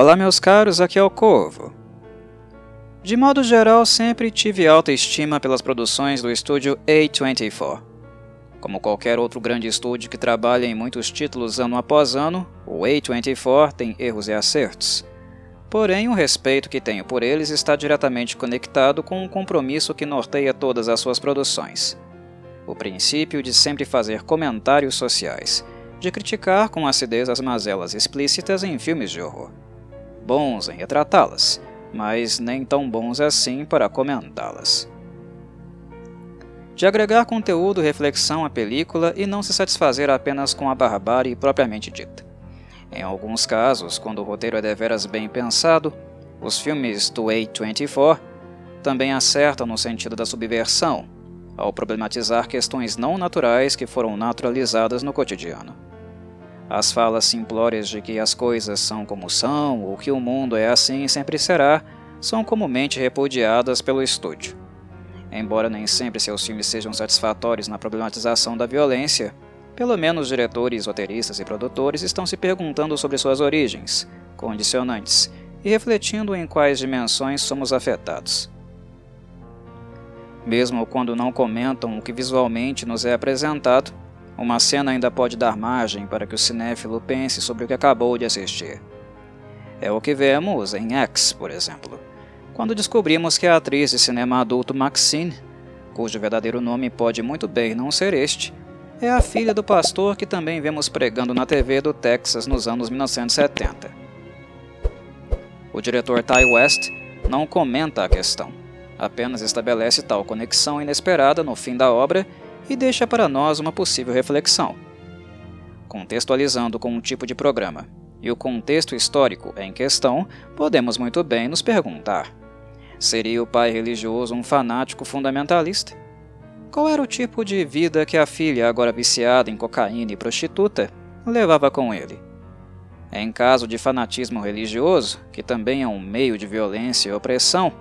Olá, meus caros, aqui é o Corvo. De modo geral, sempre tive alta estima pelas produções do estúdio A24. Como qualquer outro grande estúdio que trabalha em muitos títulos ano após ano, o A24 tem erros e acertos. Porém, o respeito que tenho por eles está diretamente conectado com um compromisso que norteia todas as suas produções. O princípio de sempre fazer comentários sociais, de criticar com acidez as mazelas explícitas em filmes de horror bons em retratá-las, mas nem tão bons assim para comentá-las. De agregar conteúdo e reflexão à película e não se satisfazer apenas com a barbárie propriamente dita. Em alguns casos, quando o roteiro é deveras bem pensado, os filmes do A24 também acertam no sentido da subversão, ao problematizar questões não naturais que foram naturalizadas no cotidiano. As falas simplórias de que as coisas são como são ou que o mundo é assim e sempre será são comumente repudiadas pelo estúdio. Embora nem sempre seus filmes sejam satisfatórios na problematização da violência, pelo menos diretores, roteiristas e produtores estão se perguntando sobre suas origens, condicionantes e refletindo em quais dimensões somos afetados. Mesmo quando não comentam o que visualmente nos é apresentado, uma cena ainda pode dar margem para que o cinéfilo pense sobre o que acabou de assistir. É o que vemos em X, por exemplo, quando descobrimos que a atriz de cinema adulto Maxine, cujo verdadeiro nome pode muito bem não ser este, é a filha do pastor que também vemos pregando na TV do Texas nos anos 1970. O diretor Ty West não comenta a questão, apenas estabelece tal conexão inesperada no fim da obra e deixa para nós uma possível reflexão. Contextualizando com um tipo de programa e o contexto histórico em questão, podemos muito bem nos perguntar: seria o pai religioso um fanático fundamentalista? Qual era o tipo de vida que a filha, agora viciada em cocaína e prostituta, levava com ele? Em caso de fanatismo religioso, que também é um meio de violência e opressão,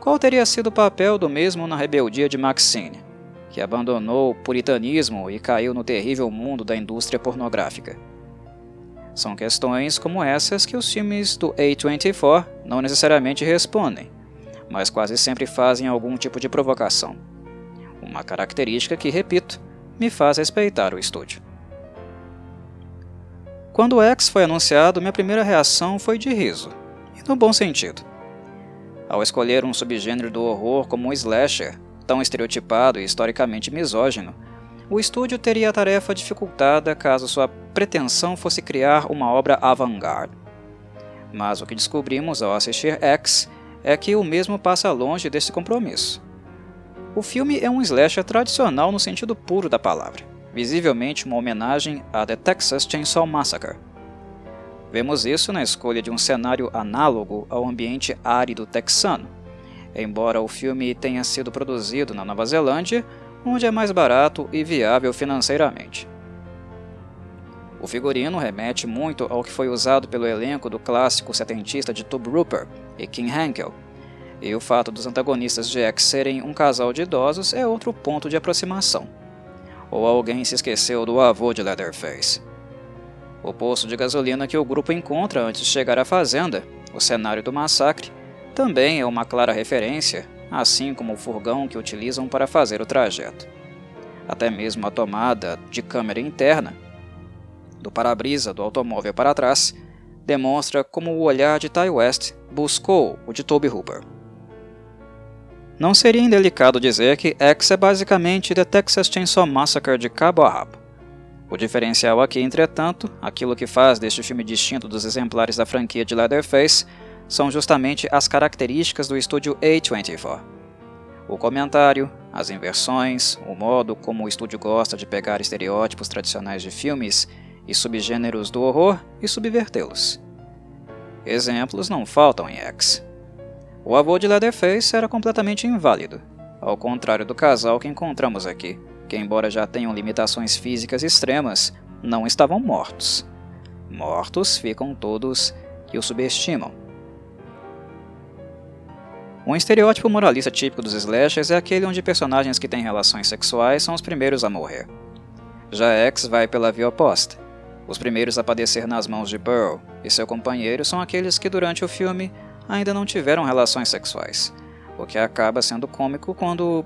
qual teria sido o papel do mesmo na rebeldia de Maxine? Que abandonou o puritanismo e caiu no terrível mundo da indústria pornográfica. São questões como essas que os filmes do A24 não necessariamente respondem, mas quase sempre fazem algum tipo de provocação. Uma característica que, repito, me faz respeitar o estúdio. Quando o X foi anunciado, minha primeira reação foi de riso, e no bom sentido. Ao escolher um subgênero do horror como um slasher, tão estereotipado e historicamente misógino, o estúdio teria a tarefa dificultada caso sua pretensão fosse criar uma obra avant-garde. Mas o que descobrimos ao assistir X é que o mesmo passa longe desse compromisso. O filme é um slasher tradicional no sentido puro da palavra, visivelmente uma homenagem a The Texas Chainsaw Massacre. Vemos isso na escolha de um cenário análogo ao ambiente árido texano, embora o filme tenha sido produzido na Nova Zelândia, onde é mais barato e viável financeiramente. O figurino remete muito ao que foi usado pelo elenco do clássico setentista de Tube Rupert e King Hankel, e o fato dos antagonistas de X serem um casal de idosos é outro ponto de aproximação. Ou alguém se esqueceu do avô de Leatherface. O poço de gasolina que o grupo encontra antes de chegar à fazenda, o cenário do massacre, também é uma clara referência, assim como o furgão que utilizam para fazer o trajeto. Até mesmo a tomada de câmera interna do para-brisa do automóvel para trás demonstra como o olhar de Ty West buscou o de Toby Hooper. Não seria indelicado dizer que X é basicamente The Texas Chainsaw Massacre de cabo a rabo. O diferencial aqui, entretanto, aquilo que faz deste filme distinto dos exemplares da franquia de Leatherface, são justamente as características do estúdio A24. O comentário, as inversões, o modo como o estúdio gosta de pegar estereótipos tradicionais de filmes e subgêneros do horror e subvertê-los. Exemplos não faltam em X. O avô de Leatherface era completamente inválido, ao contrário do casal que encontramos aqui, que, embora já tenham limitações físicas extremas, não estavam mortos. Mortos ficam todos que o subestimam. Um estereótipo moralista típico dos slashers é aquele onde personagens que têm relações sexuais são os primeiros a morrer. Já X vai pela via oposta. Os primeiros a padecer nas mãos de Pearl e seu companheiro são aqueles que durante o filme ainda não tiveram relações sexuais, o que acaba sendo cômico quando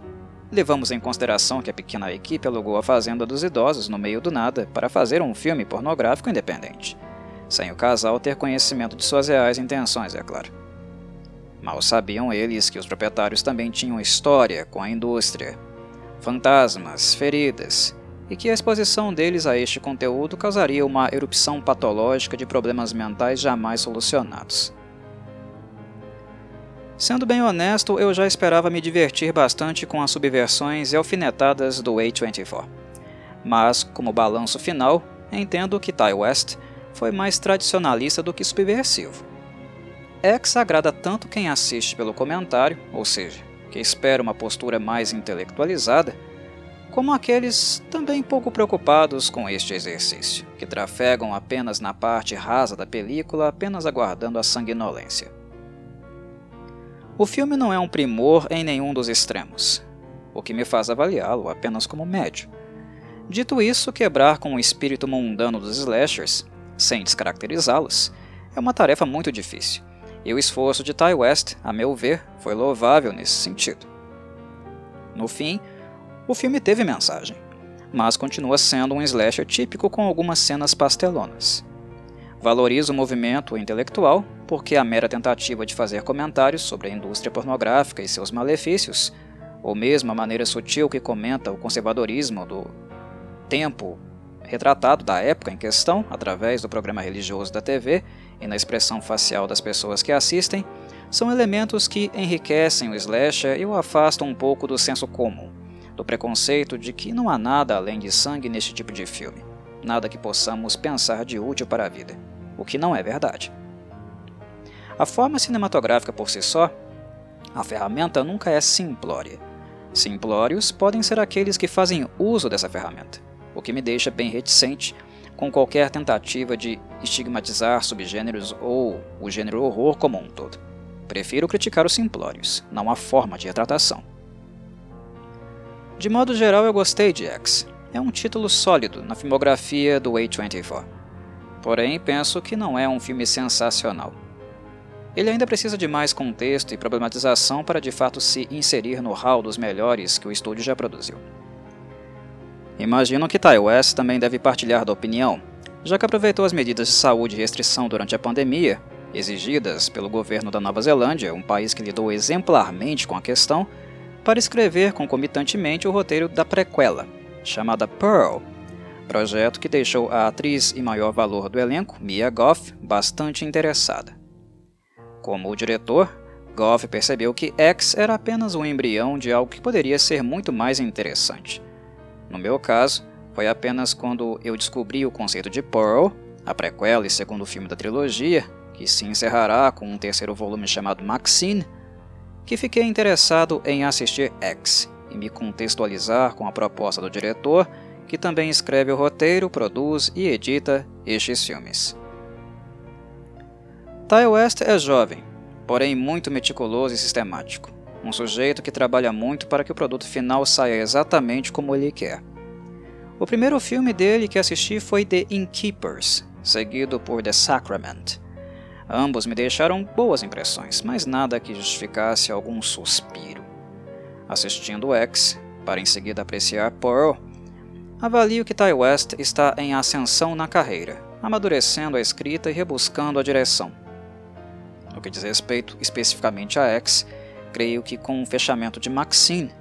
levamos em consideração que a pequena equipe alugou a fazenda dos idosos no meio do nada para fazer um filme pornográfico independente, sem o casal ter conhecimento de suas reais intenções, é claro. Mal sabiam eles que os proprietários também tinham história com a indústria, fantasmas, feridas, e que a exposição deles a este conteúdo causaria uma erupção patológica de problemas mentais jamais solucionados. Sendo bem honesto, eu já esperava me divertir bastante com as subversões e alfinetadas do A24. Mas, como balanço final, entendo que Ty West foi mais tradicionalista do que subversivo. X agrada tanto quem assiste pelo comentário, ou seja, que espera uma postura mais intelectualizada, como aqueles também pouco preocupados com este exercício, que trafegam apenas na parte rasa da película, apenas aguardando a sanguinolência. O filme não é um primor em nenhum dos extremos, o que me faz avaliá-lo apenas como médio. Dito isso, quebrar com o espírito mundano dos slashers, sem descaracterizá-los, é uma tarefa muito difícil, e o esforço de Ty West, a meu ver, foi louvável nesse sentido. No fim, o filme teve mensagem, mas continua sendo um slasher típico com algumas cenas pastelonas. Valoriza o movimento intelectual porque a mera tentativa de fazer comentários sobre a indústria pornográfica e seus malefícios, ou mesmo a maneira sutil que comenta o conservadorismo do tempo retratado da época em questão, através do programa religioso da TV e na expressão facial das pessoas que assistem, são elementos que enriquecem o slasher e o afastam um pouco do senso comum, do preconceito de que não há nada além de sangue neste tipo de filme, nada que possamos pensar de útil para a vida, o que não é verdade. A forma cinematográfica por si só, a ferramenta nunca é simplória. Simplórios podem ser aqueles que fazem uso dessa ferramenta, o que me deixa bem reticente com qualquer tentativa de estigmatizar subgêneros ou o gênero horror como um todo. Prefiro criticar os simplórios, não a forma de retratação. De modo geral, eu gostei de X. É um título sólido na filmografia do A24. Porém, penso que não é um filme sensacional. Ele ainda precisa de mais contexto e problematização para de fato se inserir no hall dos melhores que o estúdio já produziu. Imagino que Ty West também deve partilhar da opinião, já que aproveitou as medidas de saúde e restrição durante a pandemia, exigidas pelo governo da Nova Zelândia, um país que lidou exemplarmente com a questão, para escrever concomitantemente o roteiro da prequela, chamada Pearl, projeto que deixou a atriz e maior valor do elenco, Mia Goff, bastante interessada. Como o diretor, Goff percebeu que X era apenas um embrião de algo que poderia ser muito mais interessante. No meu caso, foi apenas quando eu descobri o conceito de Pearl, a prequela e segundo filme da trilogia, que se encerrará com um terceiro volume chamado Maxine, que fiquei interessado em assistir X e me contextualizar com a proposta do diretor, que também escreve o roteiro, produz e edita estes filmes. Ty West é jovem, porém muito meticuloso e sistemático. Um sujeito que trabalha muito para que o produto final saia exatamente como ele quer. O primeiro filme dele que assisti foi The Innkeepers, seguido por The Sacrament. Ambos me deixaram boas impressões, mas nada que justificasse algum suspiro. Assistindo X, para em seguida apreciar Pearl, avalio que Ty West está em ascensão na carreira, amadurecendo a escrita e rebuscando a direção. No que diz respeito especificamente a X, creio que com o fechamento de Maxine,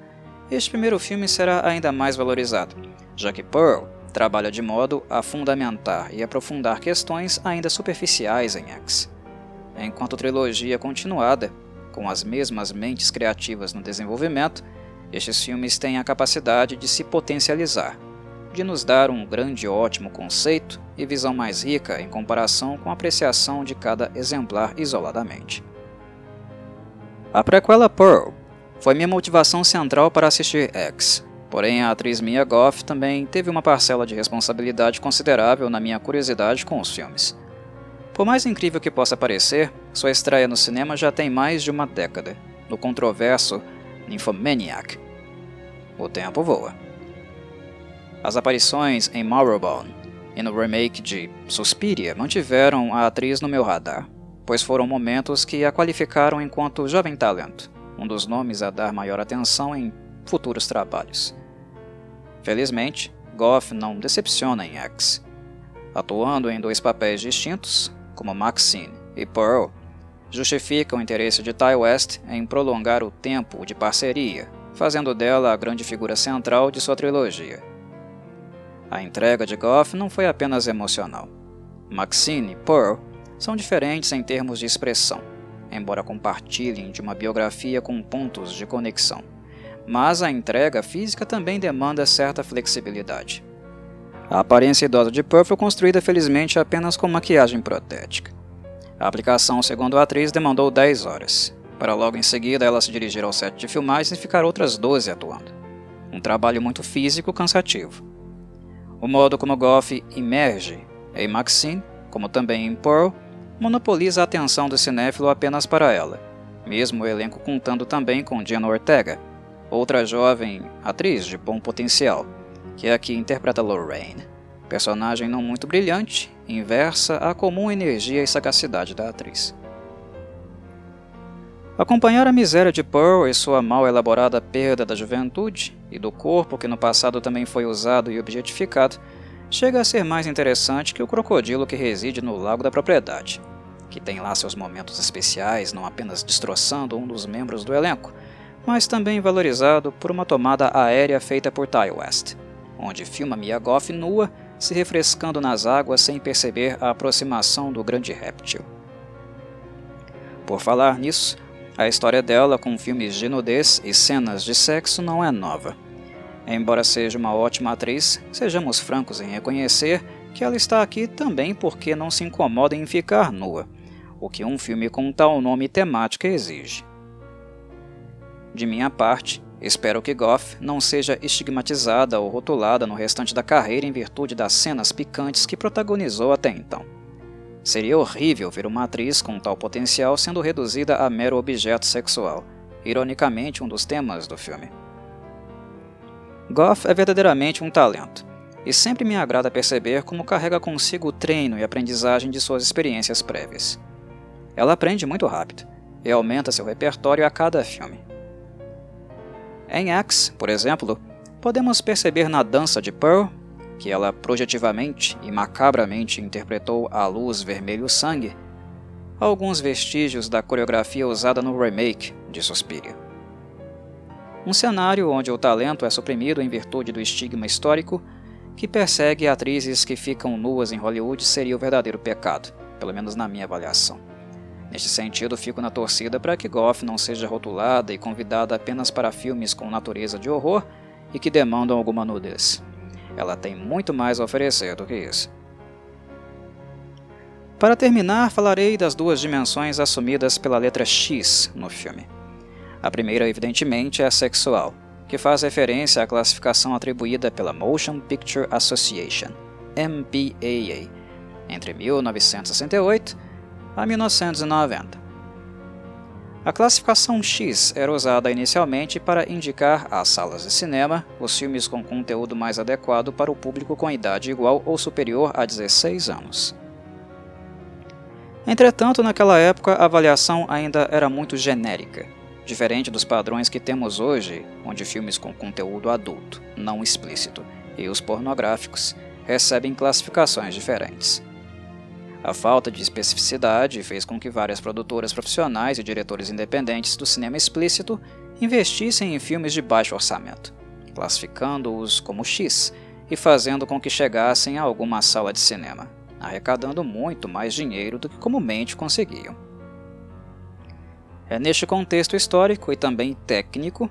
este primeiro filme será ainda mais valorizado, já que Pearl trabalha de modo a fundamentar e aprofundar questões ainda superficiais em X. Enquanto trilogia continuada, com as mesmas mentes criativas no desenvolvimento, estes filmes têm a capacidade de se potencializar, de nos dar um grande e ótimo conceito e visão mais rica em comparação com a apreciação de cada exemplar isoladamente. A prequela Pearl foi minha motivação central para assistir X, porém a atriz Mia Goff também teve uma parcela de responsabilidade considerável na minha curiosidade com os filmes. Por mais incrível que possa parecer, sua estreia no cinema já tem mais de uma década, no controverso Nymphomaniac. O tempo voa. As aparições em Marrowbone e no remake de Suspiria mantiveram a atriz no meu radar, pois foram momentos que a qualificaram enquanto jovem talento, um dos nomes a dar maior atenção em futuros trabalhos. Felizmente, Goff não decepciona em X. Atuando em dois papéis distintos, como Maxine e Pearl, justifica o interesse de Ty West em prolongar o tempo de parceria, fazendo dela a grande figura central de sua trilogia. A entrega de Goff não foi apenas emocional. Maxine e Pearl são diferentes em termos de expressão, embora compartilhem de uma biografia com pontos de conexão. Mas a entrega física também demanda certa flexibilidade. A aparência idosa de Pearl foi construída felizmente apenas com maquiagem protética. A aplicação, segundo a atriz, demandou 10 horas, para logo em seguida ela se dirigir ao set de filmagens e ficar outras 12 atuando. Um trabalho muito físico cansativo o modo como Goff emerge em Maxine, como também em Pearl, monopoliza a atenção do cinéfilo apenas para ela, mesmo o elenco contando também com Jenna Ortega, outra jovem atriz de bom potencial, que aqui interpreta Lorraine, personagem não muito brilhante, inversa à comum energia e sagacidade da atriz. Acompanhar a miséria de Pearl e sua mal elaborada perda da juventude e do corpo que no passado também foi usado e objetificado chega a ser mais interessante que o crocodilo que reside no lago da propriedade, que tem lá seus momentos especiais, não apenas destroçando um dos membros do elenco, mas também valorizado por uma tomada aérea feita por Ty West, onde filma Mia Goff nua se refrescando nas águas sem perceber a aproximação do grande réptil. Por falar nisso, a história dela, com filmes de nudez e cenas de sexo, não é nova. Embora seja uma ótima atriz, sejamos francos em reconhecer que ela está aqui também porque não se incomoda em ficar nua, o que um filme com tal nome e temática exige. De minha parte, espero que Goff não seja estigmatizada ou rotulada no restante da carreira em virtude das cenas picantes que protagonizou até então. Seria horrível ver uma atriz com tal potencial sendo reduzida a mero objeto sexual, ironicamente um dos temas do filme. Goff é verdadeiramente um talento, e sempre me agrada perceber como carrega consigo o treino e aprendizagem de suas experiências prévias. Ela aprende muito rápido e aumenta seu repertório a cada filme. Em X, por exemplo, podemos perceber na dança de Pearl que ela projetivamente e macabramente interpretou a luz vermelho-sangue, alguns vestígios da coreografia usada no remake de Suspiria. Um cenário onde o talento é suprimido em virtude do estigma histórico que persegue atrizes que ficam nuas em Hollywood seria o verdadeiro pecado, pelo menos na minha avaliação. Neste sentido, fico na torcida para que Goff não seja rotulada e convidada apenas para filmes com natureza de horror e que demandam alguma nudez. Ela tem muito mais a oferecer do que isso. Para terminar, falarei das duas dimensões assumidas pela letra X no filme. A primeira, evidentemente, é a sexual, que faz referência à classificação atribuída pela Motion Picture Association, MPAA, entre 1968 a 1990. A classificação X era usada inicialmente para indicar às salas de cinema os filmes com conteúdo mais adequado para o público com idade igual ou superior a 16 anos. Entretanto, naquela época a avaliação ainda era muito genérica, diferente dos padrões que temos hoje, onde filmes com conteúdo adulto, não explícito, e os pornográficos recebem classificações diferentes. A falta de especificidade fez com que várias produtoras profissionais e diretores independentes do cinema explícito investissem em filmes de baixo orçamento, classificando-os como X e fazendo com que chegassem a alguma sala de cinema, arrecadando muito mais dinheiro do que comumente conseguiam. É neste contexto histórico e também técnico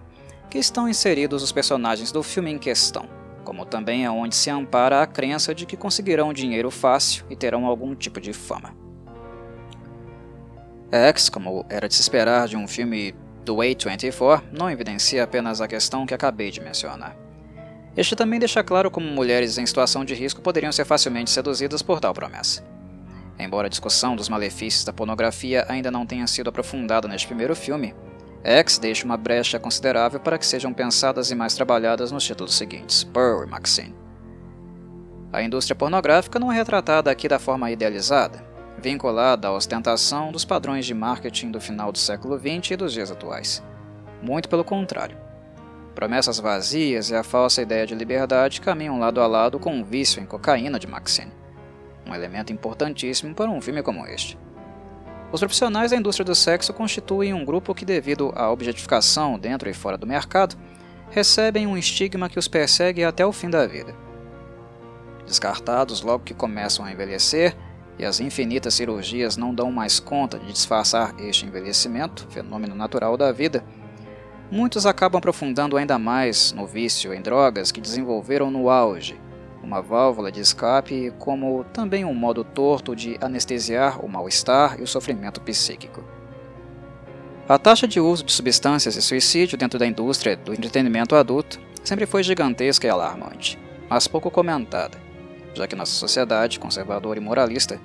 que estão inseridos os personagens do filme em questão como também é onde se ampara a crença de que conseguirão dinheiro fácil e terão algum tipo de fama. X, como era de se esperar de um filme do A24, não evidencia apenas a questão que acabei de mencionar. Este também deixa claro como mulheres em situação de risco poderiam ser facilmente seduzidas por tal promessa. Embora a discussão dos malefícios da pornografia ainda não tenha sido aprofundada neste primeiro filme, X deixa uma brecha considerável para que sejam pensadas e mais trabalhadas nos títulos seguintes, Pearl e Maxine. A indústria pornográfica não é retratada aqui da forma idealizada, vinculada à ostentação dos padrões de marketing do final do século XX e dos dias atuais. Muito pelo contrário. Promessas vazias e a falsa ideia de liberdade caminham lado a lado com o vício em cocaína de Maxine, um elemento importantíssimo para um filme como este. Os profissionais da indústria do sexo constituem um grupo que, devido à objetificação dentro e fora do mercado, recebem um estigma que os persegue até o fim da vida. Descartados logo que começam a envelhecer, e as infinitas cirurgias não dão mais conta de disfarçar este envelhecimento, fenômeno natural da vida, muitos acabam aprofundando ainda mais no vício em drogas que desenvolveram no auge, uma válvula de escape, como também um modo torto de anestesiar o mal-estar e o sofrimento psíquico. A taxa de uso de substâncias e suicídio dentro da indústria do entretenimento adulto sempre foi gigantesca e alarmante, mas pouco comentada, já que nossa sociedade conservadora e moralista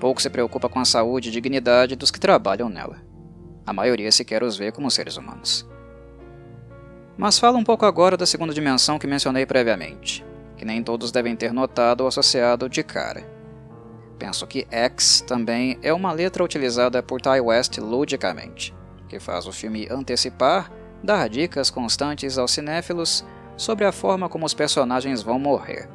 pouco se preocupa com a saúde e dignidade dos que trabalham nela. A maioria sequer os vê como seres humanos. Mas fala um pouco agora da segunda dimensão que mencionei previamente, que nem todos devem ter notado ou associado de cara. Penso que X também é uma letra utilizada por Ty West ludicamente, que faz o filme antecipar, dar dicas constantes aos cinéfilos sobre a forma como os personagens vão morrer.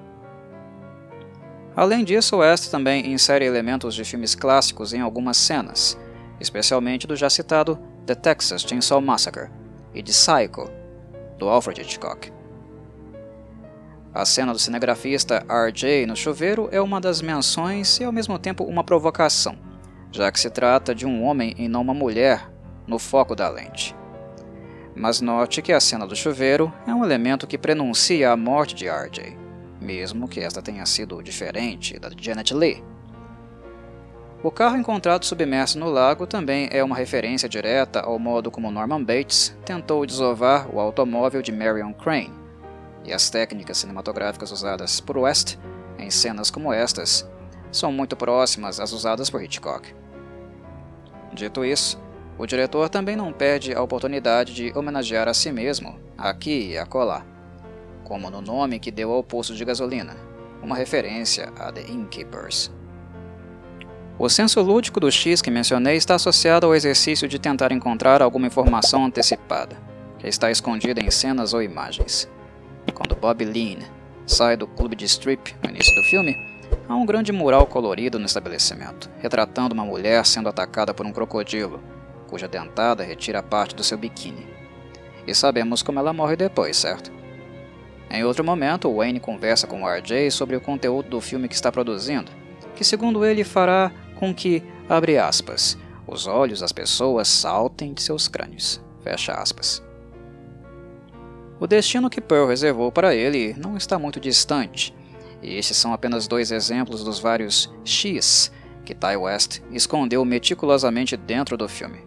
Além disso, West também insere elementos de filmes clássicos em algumas cenas, especialmente do já citado The Texas Chainsaw Massacre e de Psycho, do Alfred Hitchcock. A cena do cinegrafista R.J. no chuveiro é uma das menções e ao mesmo tempo uma provocação, já que se trata de um homem e não uma mulher no foco da lente. Mas note que a cena do chuveiro é um elemento que prenuncia a morte de R.J., mesmo que esta tenha sido diferente da de Janet Lee. O carro encontrado submerso no lago também é uma referência direta ao modo como Norman Bates tentou desovar o automóvel de Marion Crane, e as técnicas cinematográficas usadas por West em cenas como estas são muito próximas às usadas por Hitchcock. Dito isso, o diretor também não perde a oportunidade de homenagear a si mesmo, aqui e acolá, como no nome que deu ao poço de gasolina, uma referência a The Innkeepers. O senso lúdico do X que mencionei está associado ao exercício de tentar encontrar alguma informação antecipada, que está escondida em cenas ou imagens. Bob Lean sai do clube de strip no início do filme, há um grande mural colorido no estabelecimento, retratando uma mulher sendo atacada por um crocodilo, cuja dentada retira parte do seu biquíni. E sabemos como ela morre depois, certo? Em outro momento, Wayne conversa com RJ sobre o conteúdo do filme que está produzindo, que segundo ele fará com que, abre aspas, os olhos das pessoas saltem de seus crânios, fecha aspas. O destino que Pearl reservou para ele não está muito distante, e estes são apenas dois exemplos dos vários X que Ty West escondeu meticulosamente dentro do filme.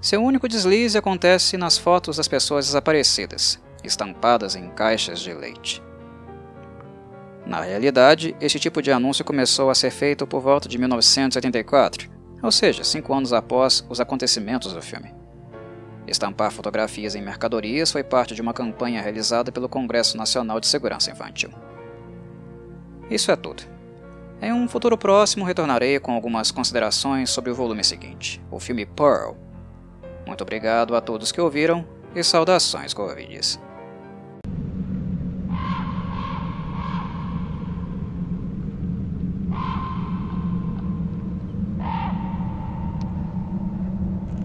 Seu único deslize acontece nas fotos das pessoas desaparecidas, estampadas em caixas de leite. Na realidade, este tipo de anúncio começou a ser feito por volta de 1984, ou seja, cinco anos após os acontecimentos do filme. Estampar fotografias em mercadorias foi parte de uma campanha realizada pelo Congresso Nacional de Segurança Infantil. Isso é tudo. Em um futuro próximo, retornarei com algumas considerações sobre o volume seguinte, o filme Pearl. Muito obrigado a todos que ouviram e saudações Corvides.